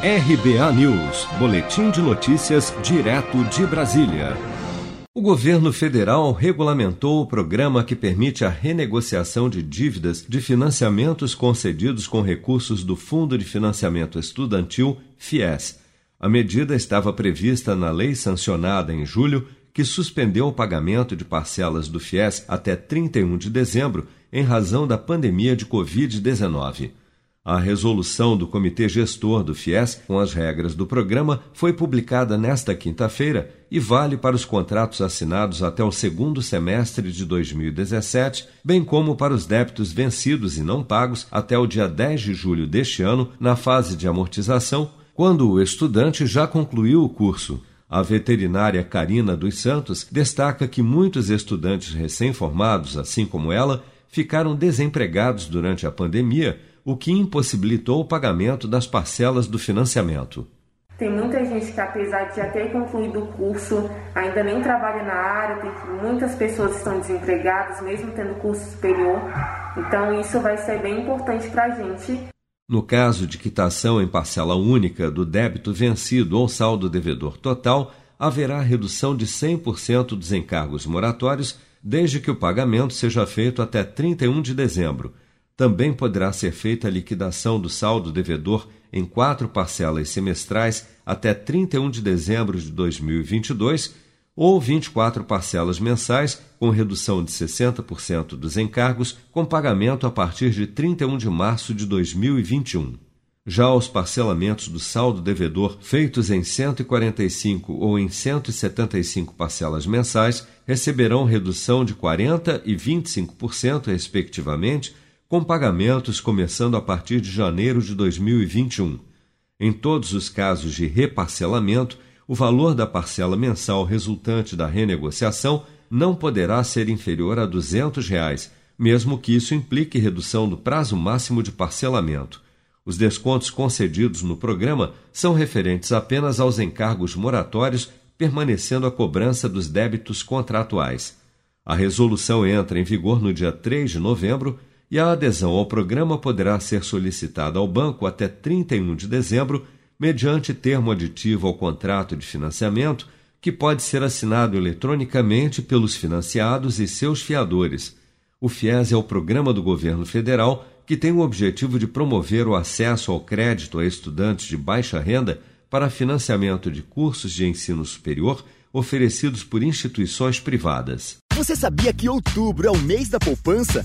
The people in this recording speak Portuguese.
RBA News, Boletim de Notícias, direto de Brasília. O governo federal regulamentou o programa que permite a renegociação de dívidas de financiamentos concedidos com recursos do Fundo de Financiamento Estudantil, FIES. A medida estava prevista na lei sancionada em julho, que suspendeu o pagamento de parcelas do FIES até 31 de dezembro, em razão da pandemia de Covid-19. A resolução do Comitê Gestor do FIES, com as regras do programa, foi publicada nesta quinta-feira e vale para os contratos assinados até o segundo semestre de 2017, bem como para os débitos vencidos e não pagos até o dia 10 de julho deste ano, na fase de amortização, quando o estudante já concluiu o curso. A veterinária Karina dos Santos destaca que muitos estudantes recém-formados, assim como ela, ficaram desempregados durante a pandemia o que impossibilitou o pagamento das parcelas do financiamento. Tem muita gente que, apesar de já ter concluído o curso, ainda nem trabalha na área, tem muitas pessoas estão desempregadas, mesmo tendo curso superior. Então, isso vai ser bem importante para a gente. No caso de quitação em parcela única do débito vencido ou saldo devedor total, haverá redução de 100% dos encargos moratórios, desde que o pagamento seja feito até 31 de dezembro também poderá ser feita a liquidação do saldo devedor em quatro parcelas semestrais até 31 de dezembro de 2022 ou 24 parcelas mensais com redução de 60% dos encargos com pagamento a partir de 31 de março de 2021. Já os parcelamentos do saldo devedor feitos em 145 ou em 175 parcelas mensais receberão redução de 40% e 25%, respectivamente, com pagamentos começando a partir de janeiro de 2021. Em todos os casos de reparcelamento, o valor da parcela mensal resultante da renegociação não poderá ser inferior a 200 reais, mesmo que isso implique redução do prazo máximo de parcelamento. Os descontos concedidos no programa são referentes apenas aos encargos moratórios, permanecendo a cobrança dos débitos contratuais. A resolução entra em vigor no dia 3 de novembro e a adesão ao programa poderá ser solicitada ao banco até 31 de dezembro, mediante termo aditivo ao contrato de financiamento, que pode ser assinado eletronicamente pelos financiados e seus fiadores. O FIES é o programa do governo federal que tem o objetivo de promover o acesso ao crédito a estudantes de baixa renda para financiamento de cursos de ensino superior oferecidos por instituições privadas. Você sabia que outubro é o mês da poupança?